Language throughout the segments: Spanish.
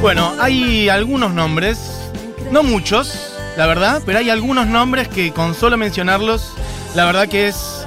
Bueno, hay algunos nombres, no muchos, la verdad, pero hay algunos nombres que con solo mencionarlos, la verdad que es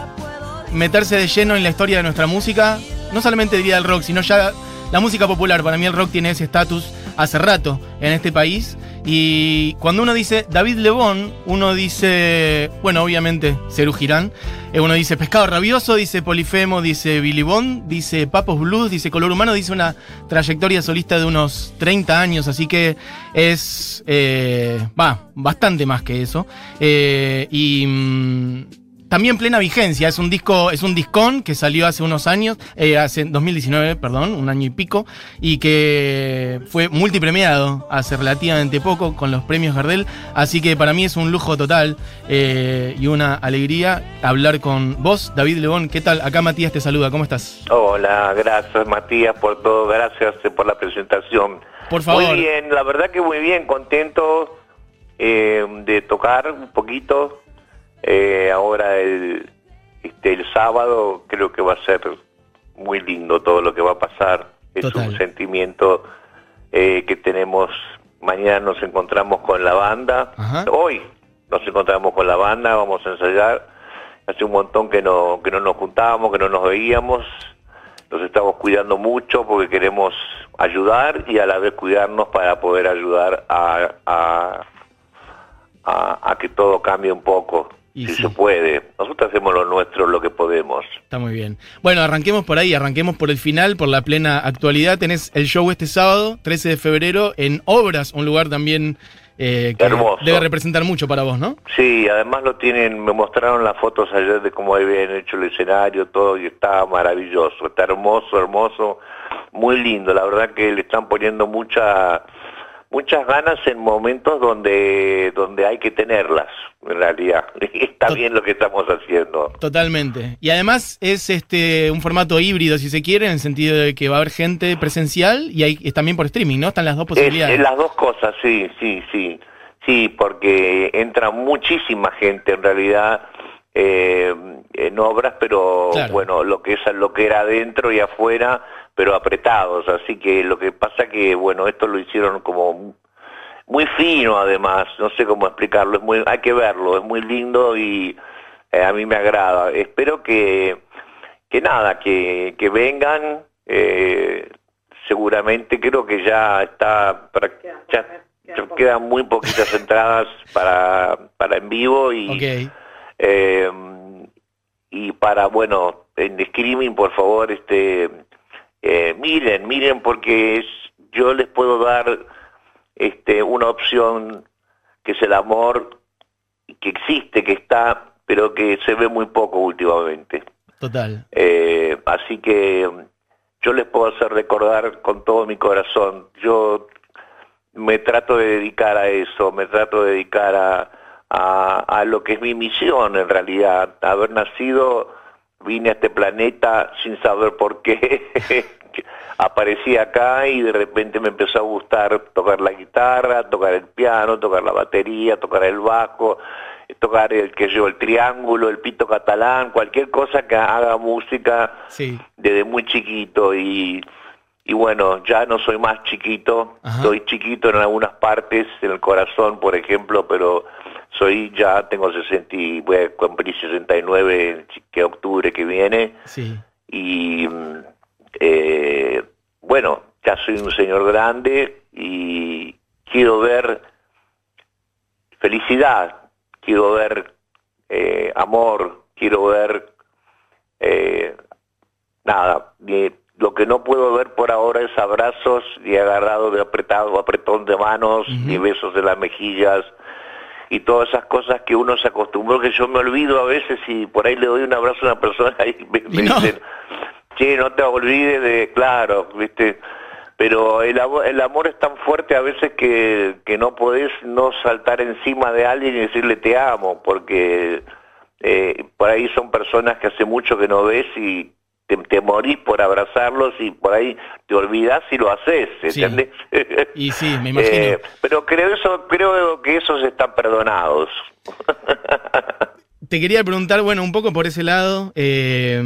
meterse de lleno en la historia de nuestra música, no solamente diría el rock, sino ya la música popular. Para mí el rock tiene ese estatus hace rato en este país. Y cuando uno dice David Lebón, uno dice, bueno, obviamente, Cerú Girán. Eh, uno dice Pescado Rabioso, dice Polifemo, dice Billy Bond, dice Papos Blues, dice Color Humano, dice una trayectoria solista de unos 30 años, así que es, eh, va, bastante más que eso. Eh, y mm, también plena vigencia. Es un disco, es un discón que salió hace unos años, eh, hace 2019, perdón, un año y pico, y que fue multipremiado hace relativamente poco con los premios Gardel. Así que para mí es un lujo total eh, y una alegría hablar con vos, David León. ¿Qué tal? Acá Matías te saluda. ¿Cómo estás? Hola, gracias Matías por todo, gracias por la presentación. Por favor. Muy bien, la verdad que muy bien, contento eh, de tocar un poquito eh, ahora el, este, el sábado creo que va a ser muy lindo todo lo que va a pasar. Es un sentimiento eh, que tenemos. Mañana nos encontramos con la banda. Hoy nos encontramos con la banda, vamos a ensayar. Hace un montón que no, que no nos juntábamos, que no nos veíamos. Nos estamos cuidando mucho porque queremos ayudar y a la vez cuidarnos para poder ayudar a, a, a que todo cambie un poco si se puede. Nosotros hacemos lo nuestro, lo que podemos. Está muy bien. Bueno, arranquemos por ahí, arranquemos por el final, por la plena actualidad. Tenés el show este sábado, 13 de febrero, en Obras, un lugar también eh, que debe representar mucho para vos, ¿no? Sí, además lo tienen, me mostraron las fotos ayer de cómo habían hecho el escenario, todo, y está maravilloso, está hermoso, hermoso, muy lindo. La verdad que le están poniendo mucha muchas ganas en momentos donde, donde hay que tenerlas, en realidad. Está bien lo que estamos haciendo. Totalmente. Y además es este un formato híbrido, si se quiere, en el sentido de que va a haber gente presencial y hay, es también por streaming, ¿no? Están las dos posibilidades. las dos cosas, sí, sí, sí. Sí, porque entra muchísima gente en realidad eh, en obras, pero bueno, lo que es lo que era adentro y afuera pero apretados, así que lo que pasa que, bueno, esto lo hicieron como muy fino además, no sé cómo explicarlo, es muy, hay que verlo, es muy lindo y eh, a mí me agrada. Espero que, que nada, que, que vengan, eh, seguramente creo que ya está, para, ya, quedan muy poquitas entradas para, para en vivo y... Eh, y para, bueno, en streaming, por favor, este eh, miren, miren, porque es, yo les puedo dar este, una opción que es el amor, que existe, que está, pero que se ve muy poco últimamente. Total. Eh, así que yo les puedo hacer recordar con todo mi corazón. Yo me trato de dedicar a eso, me trato de dedicar a, a, a lo que es mi misión en realidad, haber nacido vine a este planeta sin saber por qué. Aparecí acá y de repente me empezó a gustar tocar la guitarra, tocar el piano, tocar la batería, tocar el bajo, tocar el que yo el triángulo, el pito catalán, cualquier cosa que haga música desde muy chiquito. Y y bueno, ya no soy más chiquito, soy chiquito en algunas partes, en el corazón, por ejemplo, pero soy ya, tengo 60 y voy a cumplir 69 que octubre que viene. Sí. Y eh, bueno, ya soy un señor grande y quiero ver felicidad, quiero ver eh, amor, quiero ver eh, nada, lo que no puedo ver por ahora es abrazos y agarrado de apretado, apretón de manos, y besos de las mejillas, y todas esas cosas que uno se acostumbró, que yo me olvido a veces y por ahí le doy un abrazo a una persona y me, dicen, che, no te olvides de, claro, viste, pero el, el amor es tan fuerte a veces que, que no podés no saltar encima de alguien y decirle te amo, porque eh, por ahí son personas que hace mucho que no ves y te, morís por abrazarlos y por ahí te olvidas y lo haces, ¿entendés? Y sí, me imagino. Eh, pero creo, eso, creo que esos están perdonados. te quería preguntar, bueno, un poco por ese lado, eh,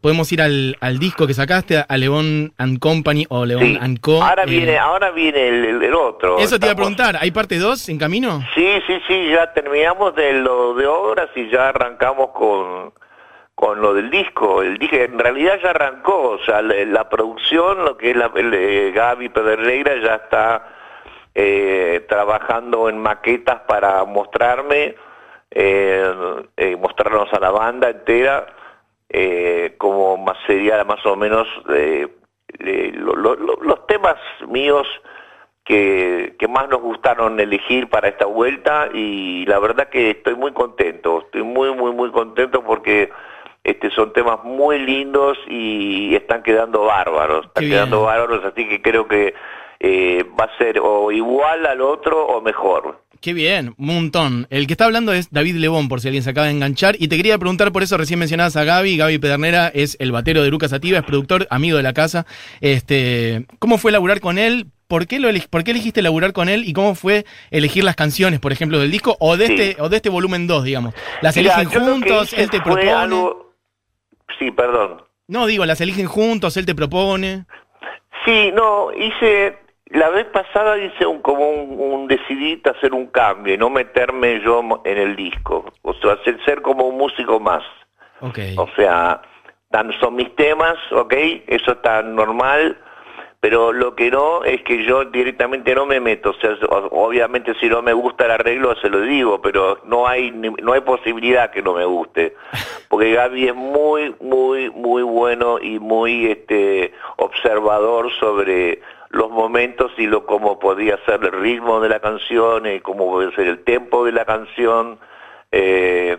podemos ir al, disco que sacaste, a León and Company o León and Co. Ahora eh, viene, ahora viene el, otro. Eso te iba a preguntar, ¿hay parte 2 en camino? Sí, sí, sí, ya terminamos de lo de obras y ya arrancamos con, con lo del disco. El disco en realidad ya arrancó, o sea, la, producción, lo que es la, el, Gaby Pedreira ya está eh, trabajando en maquetas para mostrarme eh, eh, mostrarnos a la banda entera eh, como más sería más o menos los temas míos que, más nos gustaron elegir para esta vuelta y la verdad que estoy muy contento, estoy muy muy muy contento porque este son temas muy lindos y están quedando bárbaros, están quedando bárbaros, así que creo que va a ser o igual al otro o mejor. Qué bien, un montón. El que está hablando es David Lebón, por si alguien se acaba de enganchar. Y te quería preguntar por eso, recién mencionabas a Gaby. Gaby Pedernera es el batero de Lucas Sativa, es productor, amigo de la casa. Este, ¿Cómo fue laburar con él? ¿Por qué, lo ¿Por qué elegiste laburar con él y cómo fue elegir las canciones, por ejemplo, del disco o de este o de este volumen 2, digamos? ¿Las eligen juntos? ¿Él te propone? Sí, perdón. No, digo, ¿las eligen juntos? ¿Él te propone? Sí, no, hice la vez pasada hice un, como un, decidí hacer un cambio y no meterme yo en el disco, o sea, ser, ser como un músico más. Okay. O sea, son mis temas, ok, eso está normal, pero lo que no es que yo directamente no me meto, o sea, obviamente si no me gusta el arreglo se lo digo, pero no hay no hay posibilidad que no me guste, porque Gaby es muy muy muy bueno y muy este observador sobre los momentos y lo cómo podía ser el ritmo de la canción y cómo puede ser el tempo de la canción eh,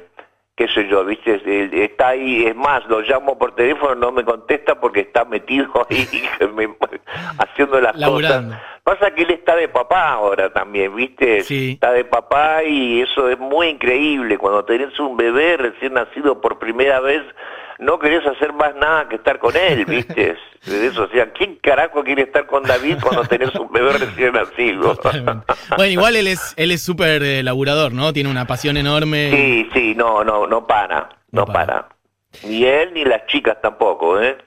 qué sé yo, viste, está ahí, es más, lo llamo por teléfono, no me contesta porque está metido ahí haciendo las cosas. Pasa que él está de papá ahora también, viste, está de papá y eso es muy increíble, cuando tenés un bebé recién nacido por primera vez, no querés hacer más nada que estar con él, ¿viste? De eso, o sea, ¿quién carajo quiere estar con David cuando tenés un bebé recién nacido? bueno, igual él es él es súper eh, laburador, ¿no? Tiene una pasión enorme. Sí, sí, no, no, no para, no, para. Ni él ni las chicas tampoco, ¿eh?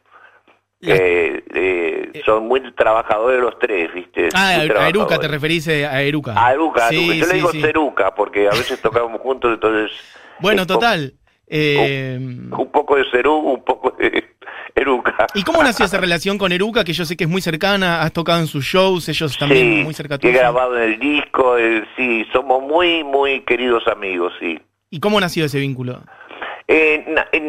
Eh, eh, son muy trabajadores los tres, ¿viste? Ah, a Eruca, te referís a Eruca. A Eruca, sí, yo le digo Ceruca porque a veces tocábamos juntos, entonces... Bueno, total, eh, un, poco de Cerú, un poco de Eruca. ¿Y cómo nació esa relación con Eruca, que yo sé que es muy cercana? ¿Has tocado en sus shows? ¿Ellos también muy cercanos? he grabado en el disco, eh, sí, somos muy, muy queridos amigos, sí. ¿Y cómo nació ese vínculo? Eh,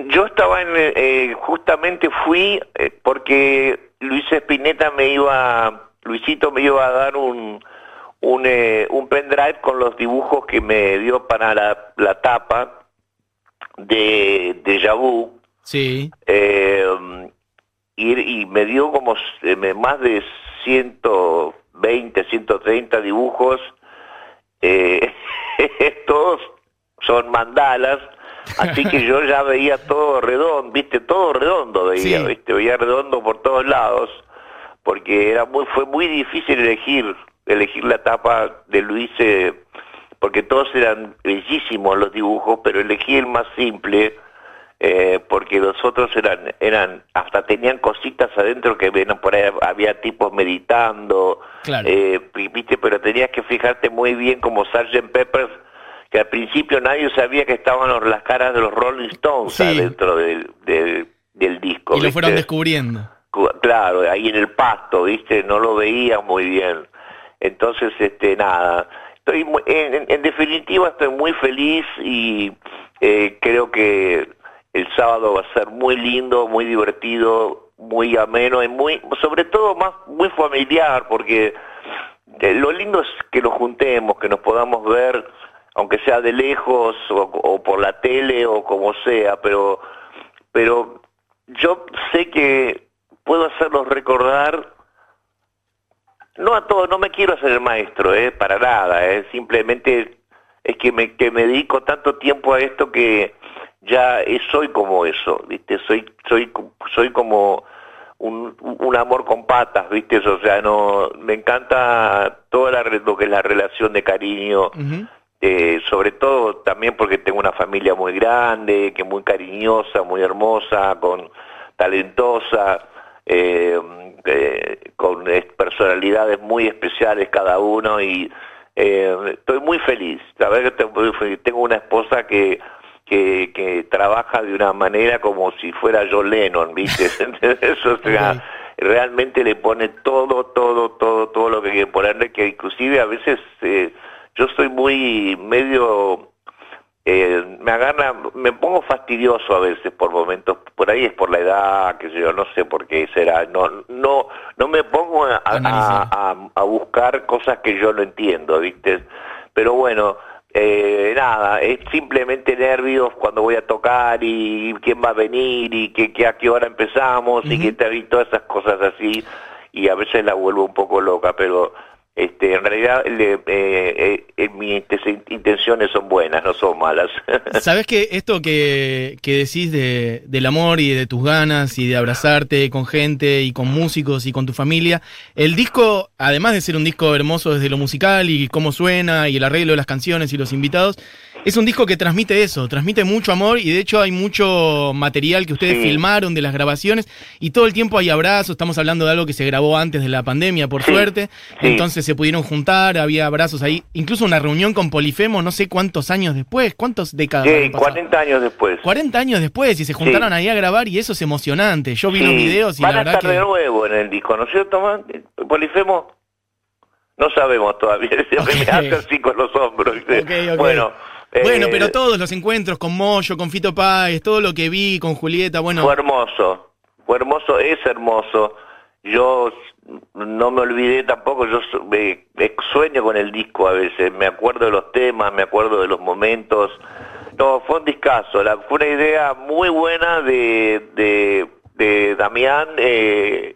yo estaba en, justamente fui porque Luis Espineta me iba, Luisito me iba a dar un, un, un pendrive con los dibujos que me dio para la, la tapa de, de Yabú. Sí. Eh, y, me dio como eh, más de 120, 130 dibujos. Eh, todos son mandalas. Así que yo ya veía todo redondo, viste, todo redondo veía, viste, veía redondo por todos lados, porque era muy, fue muy difícil elegir, elegir la tapa de Luis porque todos eran bellísimos los dibujos, pero elegí el más simple, eh, porque los otros eran, eran, hasta tenían cositas adentro que ven, por ahí había tipos meditando, eh, viste, pero tenías que fijarte muy bien como Sgt. Peppers, que al principio nadie sabía que estaban las caras de los Rolling Stones adentro del, del, disco. Y lo fueron descubriendo. Claro, ahí en el pasto, viste, no lo veía muy bien. Entonces, este, nada, estoy en, definitiva estoy muy feliz y eh, creo que el sábado va a ser muy lindo, muy divertido, muy ameno y muy, sobre todo más muy familiar, porque eh, lo lindo es que nos juntemos, que nos podamos ver, aunque sea de lejos o, o por la tele o como sea, pero, pero yo sé que puedo hacerlos recordar no a todo, no me quiero hacer el maestro, eh, para nada, eh, simplemente es que me, que me dedico tanto tiempo a esto que ya soy como eso, ¿viste? Soy, soy, soy como un, un amor con patas, ¿viste? O sea, no, me encanta toda la, lo que es la relación de cariño, este, sobre todo también porque tengo una familia muy grande, que muy cariñosa, muy hermosa, con talentosa, eh, eh, con personalidades muy especiales cada uno y eh, estoy muy feliz. Verdad que tengo una esposa que, que, trabaja de una manera como si fuera John Lennon, ¿viste? Eso, realmente le pone todo, todo, todo, todo lo que quiere ponerle, que inclusive a veces eh, yo soy muy medio eh, me agarra, me pongo fastidioso a veces por momentos, por ahí es por la edad, que yo, no sé por qué será, no, no, no me pongo a, a, buscar cosas que yo no entiendo, ¿viste? Pero bueno, eh, nada, es simplemente nervios cuando voy a tocar y quién va a venir y que, a qué hora empezamos y que te y todas esas cosas así y a veces la vuelvo un poco loca, pero este, en realidad eh, eh, eh, mis intenciones son buenas, no son malas. Sabes que esto que, que decís de, del amor y de tus ganas y de abrazarte con gente y con músicos y con tu familia, el disco, además de ser un disco hermoso desde lo musical y cómo suena y el arreglo de las canciones y los invitados, es un disco que transmite eso, transmite mucho amor y de hecho hay mucho material que ustedes filmaron de las grabaciones y todo el tiempo hay abrazos, estamos hablando de algo que se grabó antes de la pandemia, por suerte, entonces se pudieron juntar, había abrazos ahí, incluso una reunión con Polifemo no sé cuántos años después, cuántos décadas. Sí, 40 años después. 40 años después y se juntaron ahí a grabar y eso es emocionante, yo vi los videos y Van la verdad a estar de nuevo en el disco, ¿no es cierto, Polifemo? No sabemos todavía, me hace así con los hombros. Bueno, bueno, pero eh, todos los encuentros con Moyo, con Fito Páez, todo lo que vi con Julieta, bueno. Fue hermoso, fue hermoso, es hermoso. Yo no me olvidé tampoco, yo sueño con el disco a veces, me acuerdo de los temas, me acuerdo de los momentos. No, fue un discazo, la, fue una idea muy buena de, de, de Damián, eh,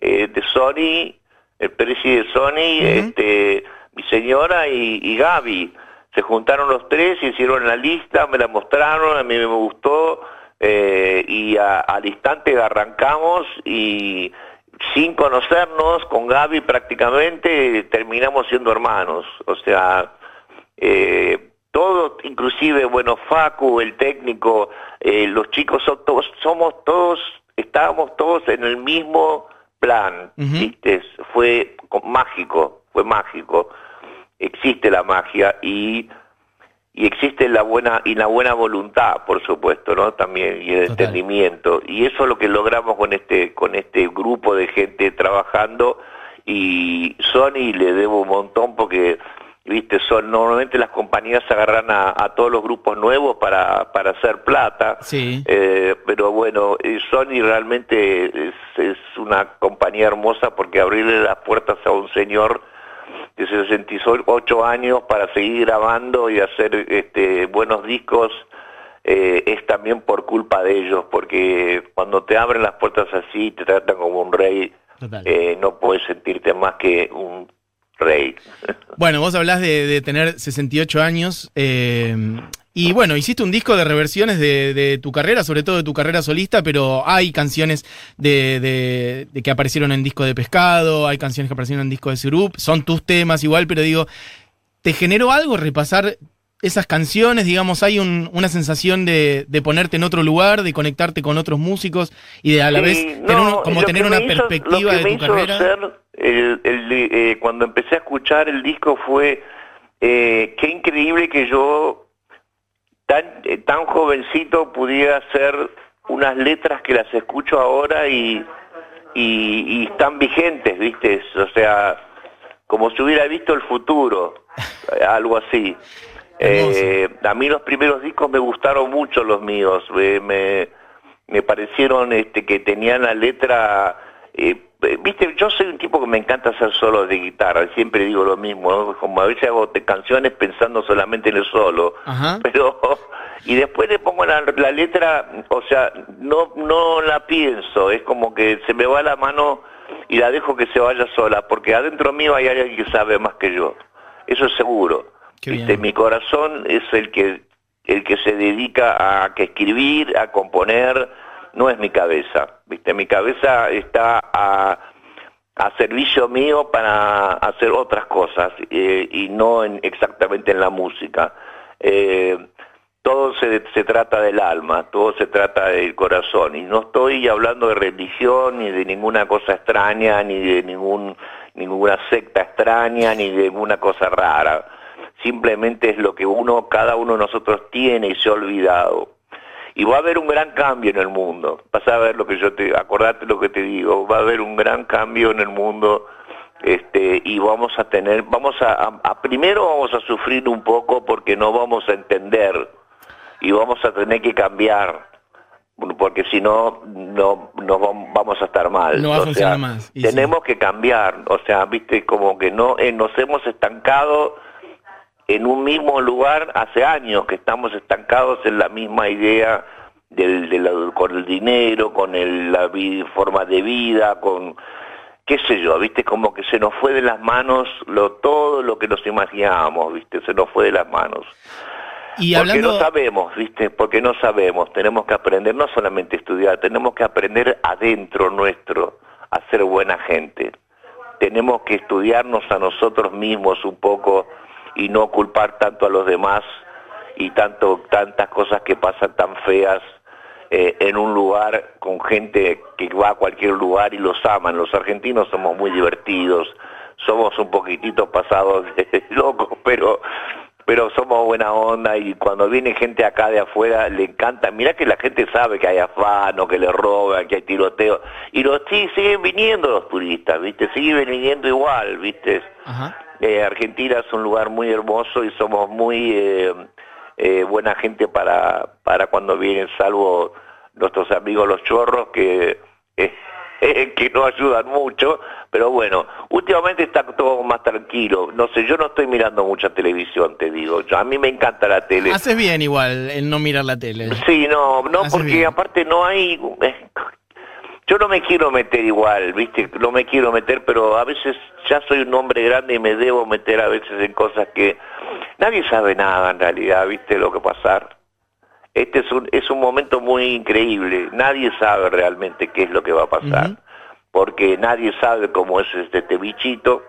eh, de Sony, el presidente de Sony, este, mi señora y, y Gaby se juntaron los tres, hicieron la lista, me la mostraron, a mí me gustó eh, y al instante arrancamos y sin conocernos, con Gaby prácticamente terminamos siendo hermanos. O sea, eh, todo, inclusive, bueno, Facu, el técnico, eh, los chicos son todos, somos todos, estábamos todos en el mismo plan, ¿viste? Fue mágico, fue mágico existe la magia y, y existe la buena y la buena voluntad, por supuesto, ¿no? También y el entendimiento y eso es lo que logramos con este con este grupo de gente trabajando y Sony le debo un montón porque viste son normalmente las compañías agarran a, todos los grupos nuevos para, para hacer plata sí. Eh, pero bueno eh, Sony realmente es, es una compañía hermosa porque abrirle las puertas a un señor de 68 años para seguir grabando y hacer este, buenos discos eh, es también por culpa de ellos, porque cuando te abren las puertas así, te tratan como un rey, eh, no puedes sentirte más que un rey. Bueno, vos hablás de, de tener 68 años. Eh, y bueno, hiciste un disco de reversiones de, tu carrera, sobre todo de tu carrera solista, pero hay canciones de, que aparecieron en disco de Pescado, hay canciones que aparecieron en disco de Sirup, son tus temas igual, pero digo, ¿te generó algo repasar esas canciones? Digamos, hay una sensación de, ponerte en otro lugar, de conectarte con otros músicos y de a la vez como tener una perspectiva de tu carrera. Eh, cuando empecé a escuchar el disco fue, eh, qué increíble que yo tan, eh, tan jovencito pudiera hacer unas letras que las escucho ahora y, y, están vigentes, ¿viste? O sea, como si hubiera visto el futuro, algo así. Eh, a mí los primeros discos me gustaron mucho los míos, me, me parecieron este, que tenían la letra eh, eh, viste, yo soy un tipo que me encanta hacer solos de guitarra, siempre digo lo mismo, como a veces hago canciones pensando solamente en el solo, pero y después le pongo la, letra, o sea, no no la pienso, es como que se me va la mano y la dejo que se vaya sola, porque adentro mío hay alguien que sabe más que yo, eso es seguro. Mi corazón es el que el que se dedica a que escribir, a componer, no es mi cabeza, ¿viste? Mi cabeza está a, servicio mío para hacer otras cosas eh, y no en, exactamente en la música. Eh, todo se, trata del alma, todo se trata del corazón y no estoy hablando de religión ni de ninguna cosa extraña, ni de ninguna secta extraña, ni de ninguna cosa rara. Simplemente es lo que uno, cada uno de nosotros tiene y se ha olvidado y va a haber un gran cambio en el mundo. Vas a ver lo que yo te, acordate lo que te digo, va a haber un gran cambio en el mundo, este, y vamos a tener, vamos a, primero vamos a sufrir un poco porque no vamos a entender y vamos a tener que cambiar porque si no, no, vamos a estar mal. No va a funcionar más. tenemos que cambiar, o sea, viste, como que no, eh, nos hemos estancado en un mismo lugar hace años que estamos estancados en la misma idea del, con el dinero, con la forma de vida, con qué sé yo, viste, como que se nos fue de las manos lo, todo lo que nos imaginábamos, viste, se nos fue de las manos. Y Porque no sabemos, viste, porque no sabemos, tenemos que aprender, no solamente estudiar, tenemos que aprender adentro nuestro a ser buena gente. Tenemos que estudiarnos a nosotros mismos un poco y no culpar tanto a los demás y tanto tantas cosas que pasan tan feas eh, en un lugar con gente que va a cualquier lugar y los aman. Los argentinos somos muy divertidos, somos un poquitito pasados de locos, pero pero somos buena onda y cuando viene gente acá de afuera le encanta. Mirá que la gente sabe que hay afano, que le roban, que hay tiroteo. Y los sí, siguen viniendo los turistas, ¿viste? Siguen viniendo igual, ¿viste? Eh, Argentina es un lugar muy hermoso y somos muy eh, eh, buena gente para, para cuando vienen, salvo nuestros amigos los chorros que, que no ayudan mucho, pero bueno, últimamente está todo más tranquilo. No sé, yo no estoy mirando mucha televisión, te digo. Yo, a mí me encanta la tele. Haces bien igual el no mirar la tele. Sí, no, no, porque aparte no hay yo no me quiero meter igual, ¿viste? No me quiero meter, pero a veces ya soy un hombre grande y me debo meter a veces en cosas que nadie sabe nada en realidad, ¿viste? Lo que pasar. Este es un, es un momento muy increíble, nadie sabe realmente qué es lo que va a pasar, porque nadie sabe cómo es este, este, bichito,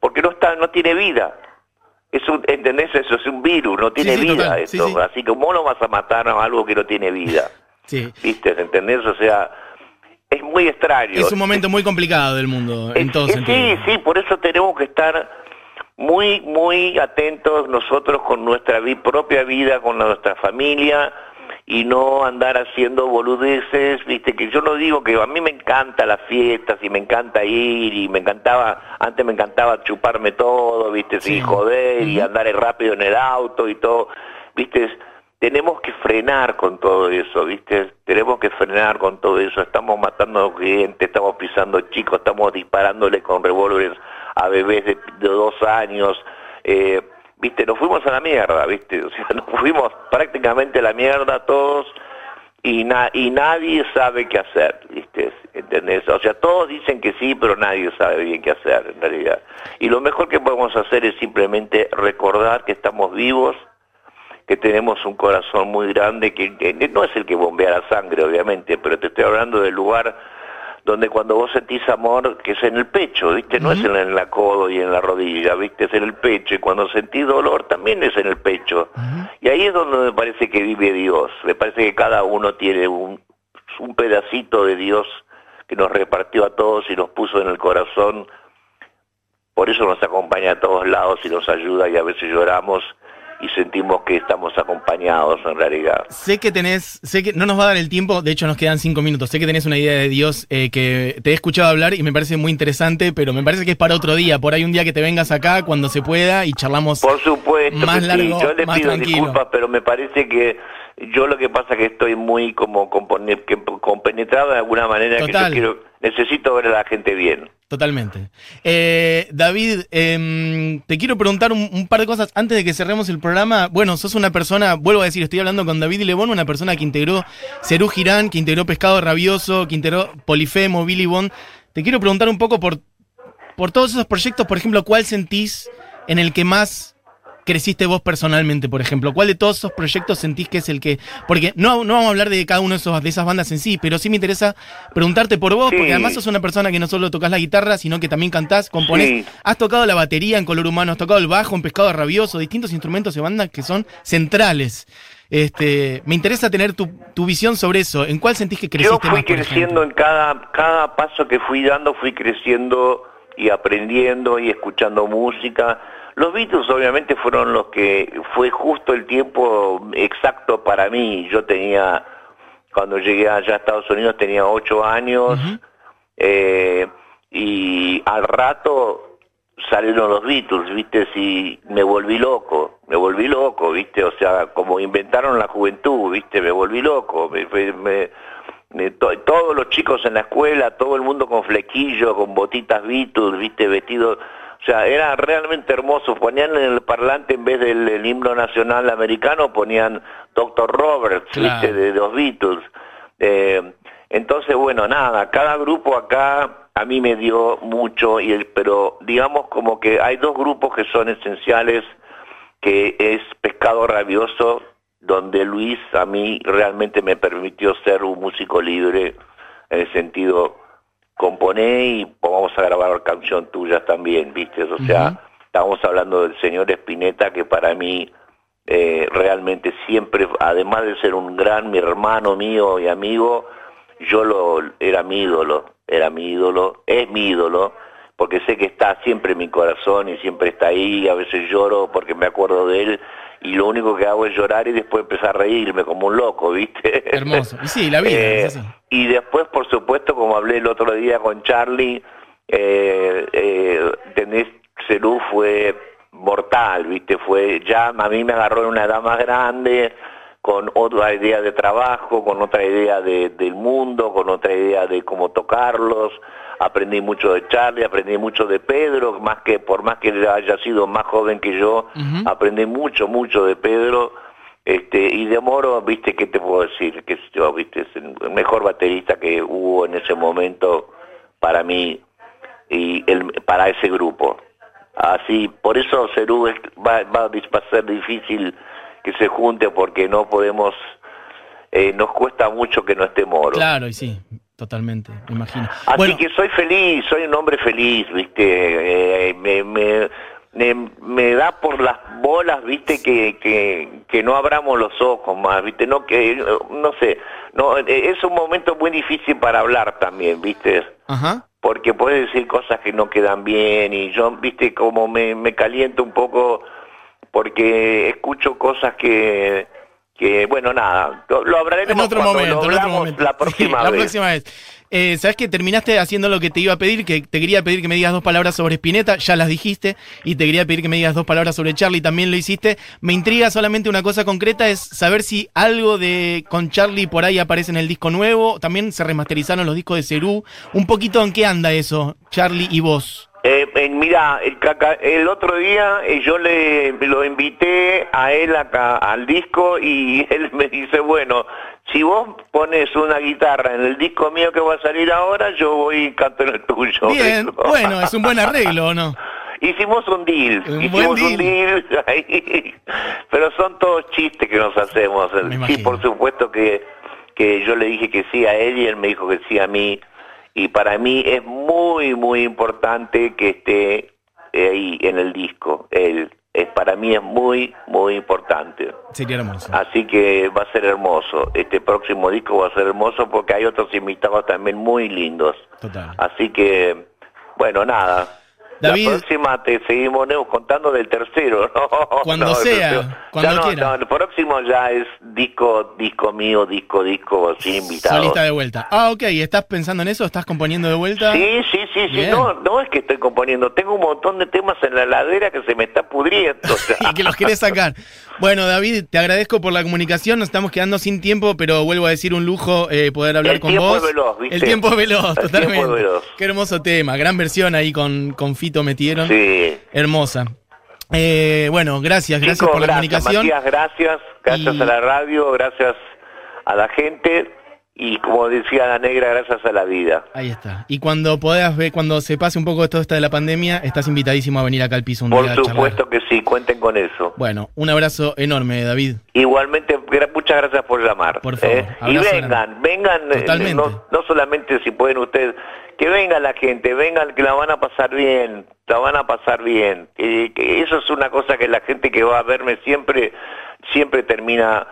porque no está, no tiene vida. Es un, ¿entendés? Eso es un virus, no tiene vida esto. Así que ¿cómo no vas a matar a algo que no tiene vida? ¿Viste? ¿Entendés? O sea, muy extraño. Es un momento muy complicado del mundo, en todo sentido. Sí, sí, por eso tenemos que estar muy, muy atentos nosotros con nuestra propia vida, con nuestra familia y no andar haciendo boludeces, viste, que yo no digo que a mí me encanta las fiestas y me encanta ir y me encantaba, antes me encantaba chuparme todo, viste, sin joder y andar rápido en el auto y todo, viste, tenemos que frenar con todo eso, ¿viste? Tenemos que frenar con todo eso. Estamos matando gente, estamos pisando chicos, estamos disparándole con revólveres a bebés de, dos años. Eh, ¿Viste? Nos fuimos a la mierda, ¿viste? O sea, nos fuimos prácticamente a la mierda todos y, y nadie sabe qué hacer, ¿viste? ¿Entendés? O sea, todos dicen que sí, pero nadie sabe bien qué hacer, en realidad. Y lo mejor que podemos hacer es simplemente recordar que estamos vivos, que tenemos un corazón muy grande, que, no es el que bombea la sangre, obviamente, pero te estoy hablando del lugar donde cuando vos sentís amor, que es en el pecho, ¿viste? No es en la codo y en la rodilla, ¿viste? Es en el pecho, y cuando sentís dolor también es en el pecho. Y ahí es donde me parece que vive Dios. Me parece que cada uno tiene un, un pedacito de Dios que nos repartió a todos y nos puso en el corazón. Por eso nos acompaña a todos lados y nos ayuda y a veces lloramos y sentimos que estamos acompañados en realidad. Sé que tenés, sé que no nos va a dar el tiempo, de hecho nos quedan cinco minutos, sé que tenés una idea de Dios eh, que te he escuchado hablar y me parece muy interesante, pero me parece que es para otro día, por ahí un día que te vengas acá cuando se pueda y charlamos por supuesto más largo, Yo le pido disculpas, pero me parece que yo lo que pasa es que estoy muy como compenetrado de alguna manera que yo quiero, necesito ver a la gente bien. Totalmente. Eh, David, em, te quiero preguntar un, par de cosas antes de que cerremos el programa. Bueno, sos una persona, vuelvo a decir, estoy hablando con David Lebón, una persona que integró Cerú Girán, que integró Pescado Rabioso, que integró Polifemo, Billy Bond. Te quiero preguntar un poco por, por todos esos proyectos, por ejemplo, ¿cuál sentís en el que más creciste vos personalmente, por ejemplo? ¿Cuál de todos esos proyectos sentís que es el que...? Porque no, no vamos a hablar de cada uno de, esos, de esas bandas en sí, pero sí me interesa preguntarte por vos, porque además sos una persona que no solo tocas la guitarra, sino que también cantás, componés. Has tocado la batería en Color Humano, has tocado el bajo en Pescado Rabioso, distintos instrumentos de bandas que son centrales. Este, me interesa tener tu, visión sobre eso. ¿En cuál sentís que creciste? Yo fui creciendo en cada, cada paso que fui dando, fui creciendo y aprendiendo y escuchando música. Los Beatles obviamente fueron los que fue justo el tiempo exacto para mí. Yo tenía, cuando llegué allá a Estados Unidos tenía ocho años eh, y al rato salieron los Beatles, ¿viste? Si me volví loco, me volví loco, ¿viste? O sea, como inventaron la juventud, ¿viste? Me volví loco, me, todos los chicos en la escuela, todo el mundo con flequillo, con botitas Beatles, ¿viste? Vestidos, o sea, era realmente hermoso. Ponían en el parlante, en vez del himno nacional americano, ponían Dr. Roberts, ¿viste? De los Beatles. Eh, entonces, bueno, nada, cada grupo acá a mí me dio mucho, y el, pero digamos como que hay dos grupos que son esenciales, que es Pescado Rabioso, donde Luis a mí realmente me permitió ser un músico libre, en el sentido, componé y vamos a grabar canción tuya también, ¿viste? O sea, estamos hablando del señor Espineta, que para mí eh, realmente siempre, además de ser un gran mi hermano mío y amigo, yo lo era mi ídolo era mi ídolo, es mi ídolo, porque sé que está siempre en mi corazón y siempre está ahí, a veces lloro porque me acuerdo de él y lo único que hago es llorar y después empezar a reírme como un loco, ¿viste? Hermoso. Y sí, la vida. Eh, y después, por supuesto, como hablé el otro día con Charlie, eh, eh, Cerú fue mortal, ¿viste? Fue ya, a mí me agarró en una edad más grande, con otra idea de trabajo, con otra idea de, del mundo, con otra idea de cómo tocarlos. Aprendí mucho de Charlie, aprendí mucho de Pedro, más que por más que haya sido más joven que yo, aprendí mucho, mucho de Pedro. Este, y de Moro, viste, ¿qué te puedo decir? Que yo, viste, es el mejor baterista que hubo en ese momento para mí y el, para ese grupo. Así, por eso Cerú va, va a ser difícil que se junte porque no podemos, eh, nos cuesta mucho que no esté Moro. Claro, y sí, totalmente, me imagino. Así que soy feliz, soy un hombre feliz, viste, eh, me, me, me, da por las bolas, viste, que, que, que no abramos los ojos más, viste, no que, no sé, no, es un momento muy difícil para hablar también, viste. Ajá porque puedes decir cosas que no quedan bien y yo, viste, como me, me caliento un poco porque escucho cosas que, que bueno, nada, lo, hablaremos en otro momento, en otro momento. la próxima la próxima vez. Eh, Sabes que terminaste haciendo lo que te iba a pedir, que te quería pedir que me digas dos palabras sobre Spinetta, ya las dijiste, y te quería pedir que me digas dos palabras sobre Charlie, también lo hiciste. Me intriga solamente una cosa concreta, es saber si algo de con Charlie por ahí aparece en el disco nuevo, también se remasterizaron los discos de Cerú, un poquito en qué anda eso, Charlie y vos. Eh, mira, el, el, otro día eh, yo le lo invité a él acá, al disco y él me dice, bueno, si vos pones una guitarra en el disco mío que va a salir ahora, yo voy y canto en el tuyo. Bien, bueno, es un buen arreglo, ¿o no? Hicimos un deal, hicimos un deal ahí, pero son todos chistes que nos hacemos. Sí, por supuesto que, que yo le dije que sí a él y él me dijo que sí a mí y para mí es muy, muy importante que esté ahí en el disco. Él, es, para mí es muy, muy importante. Sería hermoso. Así que va a ser hermoso. Este próximo disco va a ser hermoso porque hay otros invitados también muy lindos. Total. Así que, bueno, nada. David, la próxima te seguimos contando del tercero, ¿no? Cuando sea, cuando quiera. el próximo ya es disco, disco mío, disco, disco, sin invitado. Solista de vuelta. Ah, ok, ¿estás pensando en eso? ¿Estás componiendo de vuelta? Sí, sí, sí, sí. No, no es que estoy componiendo, tengo un montón de temas en la heladera que se me está pudriendo. y que los querés sacar. Bueno, David, te agradezco por la comunicación. Nos estamos quedando sin tiempo, pero vuelvo a decir un lujo eh, poder hablar con vos. El tiempo es veloz, totalmente. Qué hermoso tema. Gran versión ahí con, con Fito metieron. Sí. Hermosa. Eh, bueno, gracias, gracias por la comunicación. gracias. Gracias a la radio, gracias a la gente. Y como decía la negra, gracias a la vida. Ahí está. Y cuando puedas ver, cuando se pase un poco todo esto de la pandemia, estás invitadísimo a venir acá al piso un Por día. Por supuesto que sí, cuenten con eso. Bueno, un abrazo enorme, David. Igualmente, muchas gracias por llamar. Por favor. ¿eh? Y vengan, vengan, eh, no, no, solamente si pueden ustedes, que venga la gente, vengan, que la van a pasar bien, la van a pasar bien. que eso es una cosa que la gente que va a verme siempre, siempre termina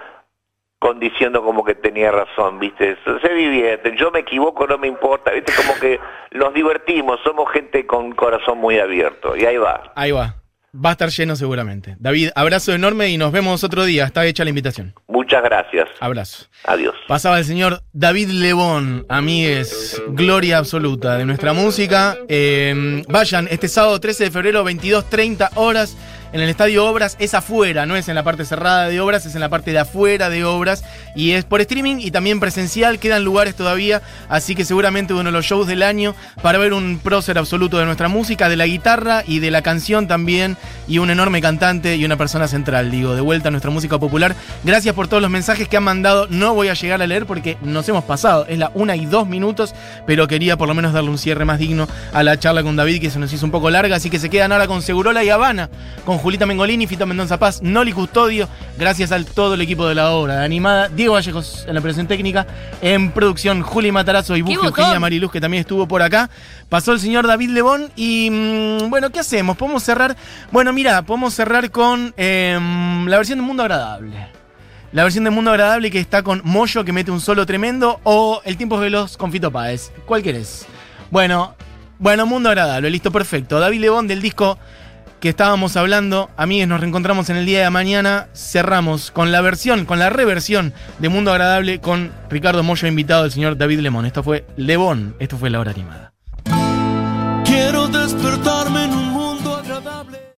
condiciendo como que tenía razón, ¿viste? Se divierten, yo me equivoco, no me importa, ¿viste? Como que nos divertimos, somos gente con corazón muy abierto, y ahí va. Ahí va. Va a estar lleno seguramente. David, abrazo enorme y nos vemos otro día. Está hecha la invitación. Muchas gracias. Abrazo. Adiós. Pasaba el señor David Lebón, es gloria absoluta de nuestra música. Eh, vayan este sábado 13 de febrero, 22.30 horas en el estadio Obras es afuera, no es en la parte cerrada de Obras, es en la parte de afuera de Obras. Y es por streaming y también presencial, quedan lugares todavía, así que seguramente uno de los shows del año para ver un prócer absoluto de nuestra música, de la guitarra y de la canción también. Y un enorme cantante y una persona central, digo, de vuelta a nuestra música popular. Gracias por todos los mensajes que han mandado, no voy a llegar a leer porque nos hemos pasado, es la una y dos minutos, pero quería por lo menos darle un cierre más digno a la charla con David que se nos hizo un poco larga, así que se quedan ahora con Segurola y Habana, Julita Mengolini, Fito Mendoza Paz, Noli Custodio, gracias al todo el equipo de la obra de animada, Diego Vallejos en la presentación técnica, en producción Juli Matarazo y Bujo Eugenia Mariluz, que también estuvo por acá. Pasó el señor David Lebón y mm, bueno, ¿qué hacemos? Podemos cerrar. Bueno, mira, podemos cerrar con em, la versión de Mundo Agradable. La versión de Mundo Agradable que está con Moyo que mete un solo tremendo o El tiempo veloz con Fito Páez. ¿Cuál querés? Bueno, bueno, Mundo Agradable, listo, perfecto. David Lebón del disco que estábamos hablando. Amigues, nos reencontramos en el día de mañana. Cerramos con la versión, con la reversión de Mundo Agradable con Ricardo Moyo, invitado el señor David Lemón. Esto fue Lebón, esto fue la hora animada. Quiero despertarme en un